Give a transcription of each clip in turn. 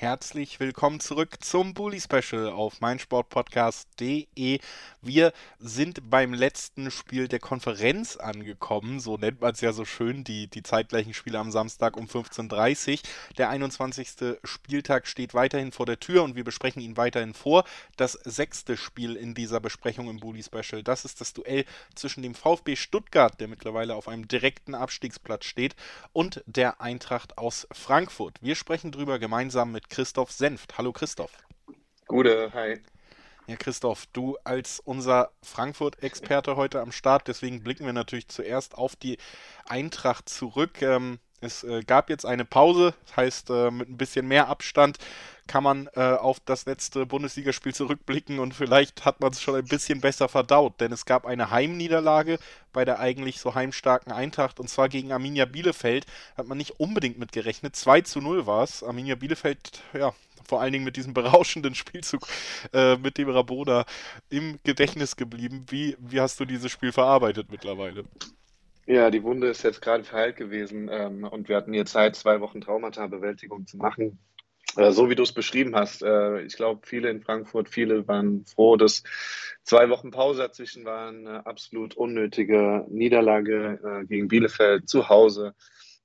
Herzlich willkommen zurück zum Bully Special auf meinsportpodcast.de. Wir sind beim letzten Spiel der Konferenz angekommen, so nennt man es ja so schön, die, die zeitgleichen Spiele am Samstag um 15.30 Uhr. Der 21. Spieltag steht weiterhin vor der Tür und wir besprechen ihn weiterhin vor. Das sechste Spiel in dieser Besprechung im Bully Special, das ist das Duell zwischen dem VfB Stuttgart, der mittlerweile auf einem direkten Abstiegsplatz steht, und der Eintracht aus Frankfurt. Wir sprechen drüber gemeinsam mit Christoph Senft. Hallo Christoph. Gute, hi. Ja, Christoph, du als unser Frankfurt-Experte heute am Start, deswegen blicken wir natürlich zuerst auf die Eintracht zurück. Ähm, es äh, gab jetzt eine Pause, das heißt, äh, mit ein bisschen mehr Abstand kann man äh, auf das letzte Bundesligaspiel zurückblicken und vielleicht hat man es schon ein bisschen besser verdaut, denn es gab eine Heimniederlage bei der eigentlich so heimstarken Eintracht und zwar gegen Arminia Bielefeld. Hat man nicht unbedingt mit gerechnet. 2 zu 0 war es. Arminia Bielefeld, ja, vor allen Dingen mit diesem berauschenden Spielzug äh, mit dem Rabona im Gedächtnis geblieben. Wie, wie hast du dieses Spiel verarbeitet mittlerweile? Ja, die Wunde ist jetzt gerade verheilt gewesen ähm, und wir hatten hier Zeit, zwei Wochen Traumata-Bewältigung zu machen. Äh, so wie du es beschrieben hast, äh, ich glaube, viele in Frankfurt, viele waren froh, dass zwei Wochen Pause dazwischen waren. Eine absolut unnötige Niederlage äh, gegen Bielefeld zu Hause.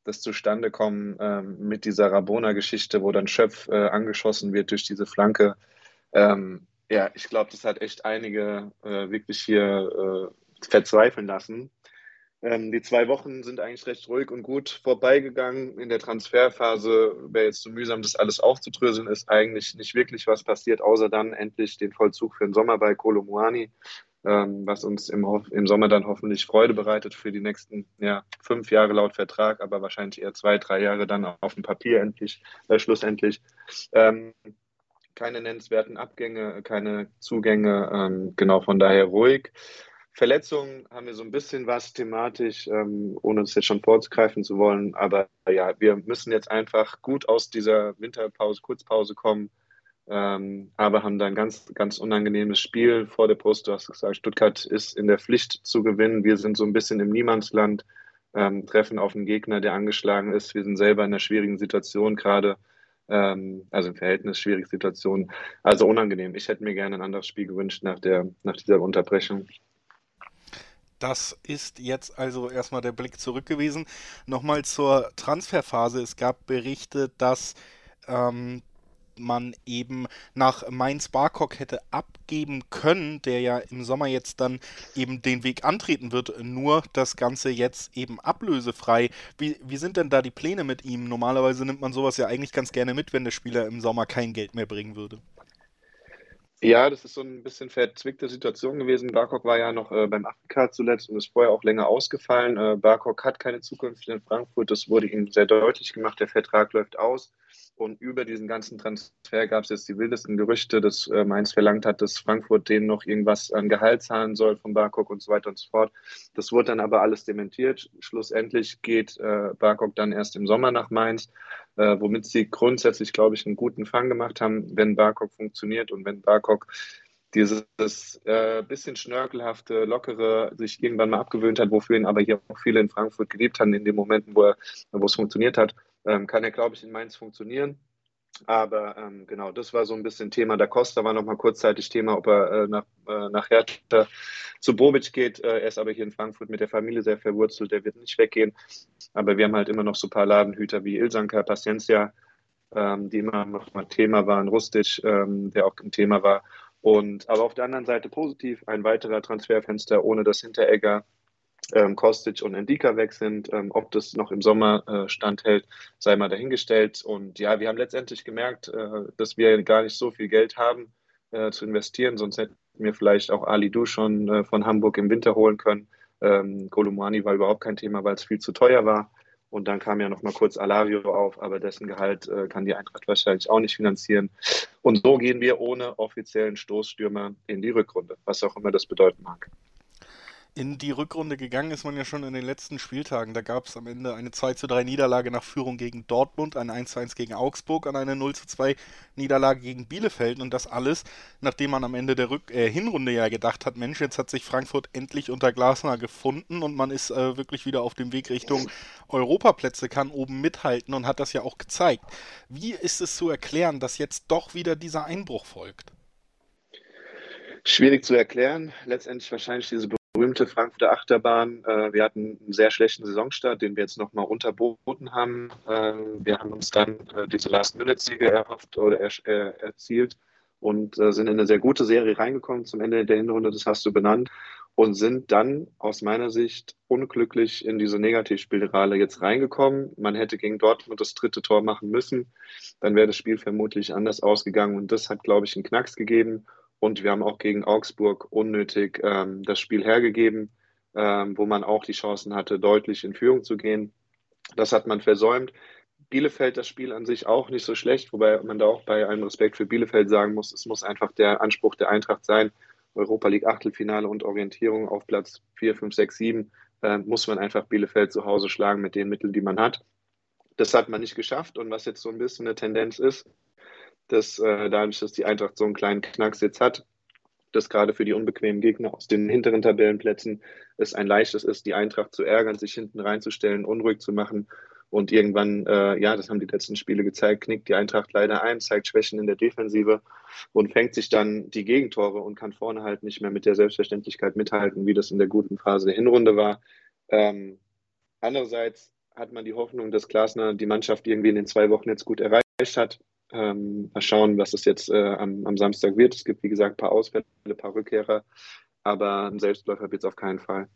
Das zustande kommen ähm, mit dieser Rabona-Geschichte, wo dann Schöpf äh, angeschossen wird durch diese Flanke. Ähm, ja, ich glaube, das hat echt einige äh, wirklich hier äh, verzweifeln lassen. Ähm, die zwei Wochen sind eigentlich recht ruhig und gut vorbeigegangen. In der Transferphase wäre jetzt so mühsam, das alles aufzudröseln, ist eigentlich nicht wirklich was passiert, außer dann endlich den Vollzug für den Sommer bei Kolomuani, ähm, was uns im, im, Sommer dann hoffentlich Freude bereitet für die nächsten ja, fünf Jahre laut Vertrag, aber wahrscheinlich eher zwei, drei Jahre dann auf dem Papier endlich, äh, schlussendlich. Ähm, keine nennenswerten Abgänge, keine Zugänge, ähm, genau von daher ruhig. Verletzungen haben wir so ein bisschen was thematisch, ähm, ohne es jetzt schon vorzugreifen zu wollen. Aber ja, wir müssen jetzt einfach gut aus dieser Winterpause, Kurzpause kommen. Ähm, aber haben da ein ganz, ganz unangenehmes Spiel vor der Brust. Du hast gesagt, Stuttgart ist in der Pflicht zu gewinnen. Wir sind so ein bisschen im Niemandsland, ähm, treffen auf einen Gegner, der angeschlagen ist. Wir sind selber in einer schwierigen Situation gerade. Ähm, also im Verhältnis schwierige Situation. Also unangenehm. Ich hätte mir gerne ein anderes Spiel gewünscht nach, der, nach dieser Unterbrechung. Das ist jetzt also erstmal der Blick zurück gewesen. Nochmal zur Transferphase. Es gab Berichte, dass ähm, man eben nach Mainz Barkok hätte abgeben können, der ja im Sommer jetzt dann eben den Weg antreten wird, nur das Ganze jetzt eben ablösefrei. Wie, wie sind denn da die Pläne mit ihm? Normalerweise nimmt man sowas ja eigentlich ganz gerne mit, wenn der Spieler im Sommer kein Geld mehr bringen würde. Ja, das ist so ein bisschen verzwickte Situation gewesen. Barkok war ja noch äh, beim Afrika zuletzt und ist vorher auch länger ausgefallen. Äh, Barkok hat keine Zukunft in Frankfurt. Das wurde ihm sehr deutlich gemacht. Der Vertrag läuft aus. Und über diesen ganzen Transfer gab es jetzt die wildesten Gerüchte, dass äh, Mainz verlangt hat, dass Frankfurt denen noch irgendwas an Gehalt zahlen soll von Barkok und so weiter und so fort. Das wurde dann aber alles dementiert. Schlussendlich geht äh, Barkok dann erst im Sommer nach Mainz, äh, womit sie grundsätzlich, glaube ich, einen guten Fang gemacht haben, wenn Barkok funktioniert und wenn Barkok dieses äh, bisschen schnörkelhafte, lockere sich irgendwann mal abgewöhnt hat, wofür ihn aber hier auch viele in Frankfurt geliebt haben, in den Momenten, wo, er, wo es funktioniert hat ähm, kann er, glaube ich, in Mainz funktionieren. Aber ähm, genau, das war so ein bisschen Thema. Da Costa war noch mal kurzzeitig Thema, ob er äh, nach, äh, nach Hertha zu Bobic geht. Äh, er ist aber hier in Frankfurt mit der Familie sehr verwurzelt. Der wird nicht weggehen. Aber wir haben halt immer noch so ein paar Ladenhüter wie Ilsanka, Paciencia, ähm, die immer noch mal Thema waren. Rustic, ähm, der auch ein Thema war. Und aber auf der anderen Seite positiv ein weiterer Transferfenster ohne das Hinteregger ähm, Kostic und Endika weg sind. Ähm, ob das noch im Sommer äh, standhält, sei mal dahingestellt. Und ja, wir haben letztendlich gemerkt, äh, dass wir gar nicht so viel Geld haben äh, zu investieren, sonst hätten wir vielleicht auch Ali Du schon äh, von Hamburg im Winter holen können. Ähm, Kolumani war überhaupt kein Thema, weil es viel zu teuer war. Und dann kam ja noch mal kurz Alario auf, aber dessen Gehalt äh, kann die Eintracht wahrscheinlich auch nicht finanzieren. Und so gehen wir ohne offiziellen Stoßstürmer in die Rückrunde, was auch immer das bedeuten mag. In die Rückrunde gegangen ist man ja schon in den letzten Spieltagen. Da gab es am Ende eine 2 zu 3 Niederlage nach Führung gegen Dortmund, eine 1 zu 1 gegen Augsburg und eine 0 zu 2 Niederlage gegen Bielefeld. Und das alles, nachdem man am Ende der Rück äh, Hinrunde ja gedacht hat, Mensch, jetzt hat sich Frankfurt endlich unter Glasner gefunden und man ist äh, wirklich wieder auf dem Weg Richtung Europaplätze, kann oben mithalten und hat das ja auch gezeigt. Wie ist es zu erklären, dass jetzt doch wieder dieser Einbruch folgt? Schwierig zu erklären. Letztendlich wahrscheinlich diese berühmte Frankfurter Achterbahn. Äh, wir hatten einen sehr schlechten Saisonstart, den wir jetzt nochmal unterboten haben. Äh, wir haben uns dann äh, diese Last-Minute-Siege erhofft oder erzielt und sind in eine sehr gute Serie reingekommen zum Ende der Hinrunde, das hast du benannt, und sind dann aus meiner Sicht unglücklich in diese Negativspirale jetzt reingekommen. Man hätte gegen Dortmund das dritte Tor machen müssen, dann wäre das Spiel vermutlich anders ausgegangen und das hat, glaube ich, einen Knacks gegeben und wir haben auch gegen Augsburg unnötig ähm, das Spiel hergegeben, ähm, wo man auch die Chancen hatte, deutlich in Führung zu gehen. Das hat man versäumt. Bielefeld das Spiel an sich auch nicht so schlecht, wobei man da auch bei allem Respekt für Bielefeld sagen muss, es muss einfach der Anspruch der Eintracht sein. Europa League Achtelfinale und Orientierung auf Platz 4, 5, 6, 7 äh, muss man einfach Bielefeld zu Hause schlagen mit den Mitteln, die man hat. Das hat man nicht geschafft und was jetzt so ein bisschen eine Tendenz ist, dass äh, dadurch, dass die Eintracht so einen kleinen Knacks jetzt hat, dass gerade für die unbequemen Gegner aus den hinteren Tabellenplätzen es ein leichtes ist, die Eintracht zu ärgern, sich hinten reinzustellen, unruhig zu machen. Und irgendwann, äh, ja, das haben die letzten Spiele gezeigt, knickt die Eintracht leider ein, zeigt Schwächen in der Defensive und fängt sich dann die Gegentore und kann vorne halt nicht mehr mit der Selbstverständlichkeit mithalten, wie das in der guten Phase der Hinrunde war. Ähm, andererseits hat man die Hoffnung, dass Glasner die Mannschaft irgendwie in den zwei Wochen jetzt gut erreicht hat. Ähm, mal schauen, was es jetzt äh, am, am, Samstag wird. Es gibt, wie gesagt, ein paar Ausfälle, ein paar Rückkehrer, aber ein Selbstläufer wird es auf keinen Fall.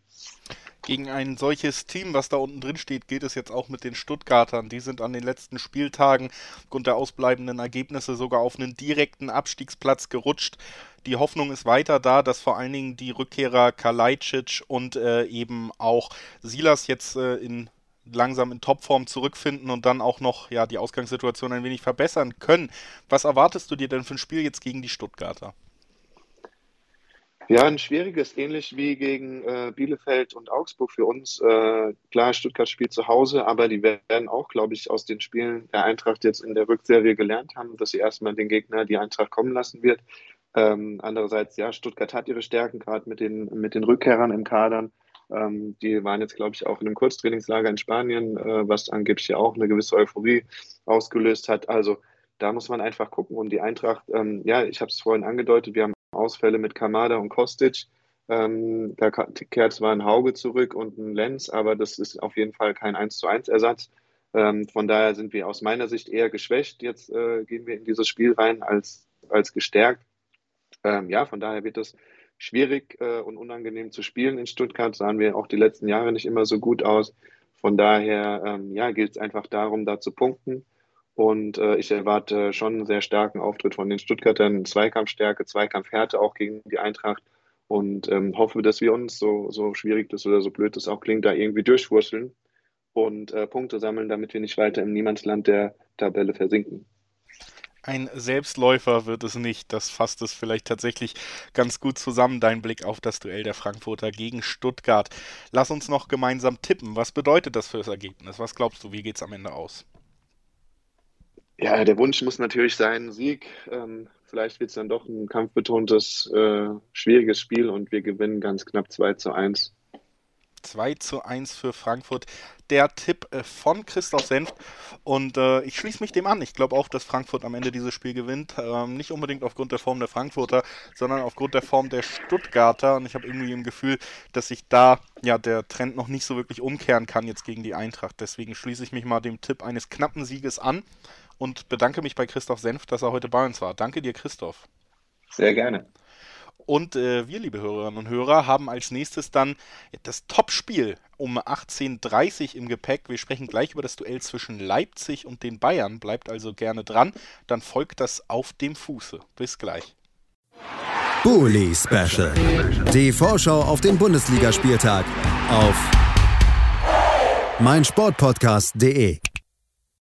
Gegen ein solches Team, was da unten drin steht, geht es jetzt auch mit den Stuttgartern. Die sind an den letzten Spieltagen aufgrund der ausbleibenden Ergebnisse sogar auf einen direkten Abstiegsplatz gerutscht. Die Hoffnung ist weiter da, dass vor allen Dingen die Rückkehrer Kalajdzic und äh, eben auch Silas jetzt äh, in langsam in Topform zurückfinden und dann auch noch ja die Ausgangssituation ein wenig verbessern können. Was erwartest du dir denn für ein Spiel jetzt gegen die Stuttgarter? Ja, ein schwieriges, ähnlich wie gegen äh, Bielefeld und Augsburg für uns. Äh, klar, Stuttgart spielt zu Hause, aber die werden auch, glaube ich, aus den Spielen der Eintracht jetzt in der Rückserie gelernt haben, dass sie erstmal den Gegner die Eintracht kommen lassen wird. Ähm, andererseits, ja, Stuttgart hat ihre Stärken, gerade mit den, mit den Rückkehrern im Kadern. Ähm, die waren jetzt, glaube ich, auch in einem Kurztrainingslager in Spanien, äh, was angeblich ja auch eine gewisse Euphorie ausgelöst hat. Also da muss man einfach gucken. Und die Eintracht, ähm, ja, ich habe es vorhin angedeutet, wir haben Ausfälle mit Kamada und Kostic. Ähm, da kehrt zwar ein Hauge zurück und ein Lenz, aber das ist auf jeden Fall kein 1 zu 1 Ersatz. Ähm, von daher sind wir aus meiner Sicht eher geschwächt. Jetzt äh, gehen wir in dieses Spiel rein als, als gestärkt. Ähm, ja, von daher wird das schwierig äh, und unangenehm zu spielen in Stuttgart. Sahen wir auch die letzten Jahre nicht immer so gut aus. Von daher ähm, ja, gilt es einfach darum, da zu punkten. Und äh, ich erwarte schon einen sehr starken Auftritt von den Stuttgartern, Zweikampfstärke, Zweikampfhärte auch gegen die Eintracht. Und ähm, hoffe, dass wir uns, so, so schwierig das oder so blöd das auch klingt, da irgendwie durchwurscheln und äh, Punkte sammeln, damit wir nicht weiter im Niemandsland der Tabelle versinken. Ein Selbstläufer wird es nicht. Das fasst es vielleicht tatsächlich ganz gut zusammen, dein Blick auf das Duell der Frankfurter gegen Stuttgart. Lass uns noch gemeinsam tippen. Was bedeutet das für das Ergebnis? Was glaubst du, wie geht es am Ende aus? Ja, der Wunsch muss natürlich sein, Sieg. Ähm, vielleicht wird es dann doch ein kampfbetontes, äh, schwieriges Spiel und wir gewinnen ganz knapp 2 zu 1. 2 zu 1 für Frankfurt. Der Tipp äh, von Christoph Senft. Und äh, ich schließe mich dem an. Ich glaube auch, dass Frankfurt am Ende dieses Spiel gewinnt. Ähm, nicht unbedingt aufgrund der Form der Frankfurter, sondern aufgrund der Form der Stuttgarter. Und ich habe irgendwie im Gefühl, dass sich da ja der Trend noch nicht so wirklich umkehren kann jetzt gegen die Eintracht. Deswegen schließe ich mich mal dem Tipp eines knappen Sieges an und bedanke mich bei Christoph Senft, dass er heute bei uns war. Danke dir, Christoph. Sehr gerne. Und äh, wir, liebe Hörerinnen und Hörer, haben als nächstes dann das Topspiel um 18.30 Uhr im Gepäck. Wir sprechen gleich über das Duell zwischen Leipzig und den Bayern. Bleibt also gerne dran. Dann folgt das auf dem Fuße. Bis gleich. Bully Special. Die Vorschau auf den Bundesligaspieltag auf meinsportpodcast.de.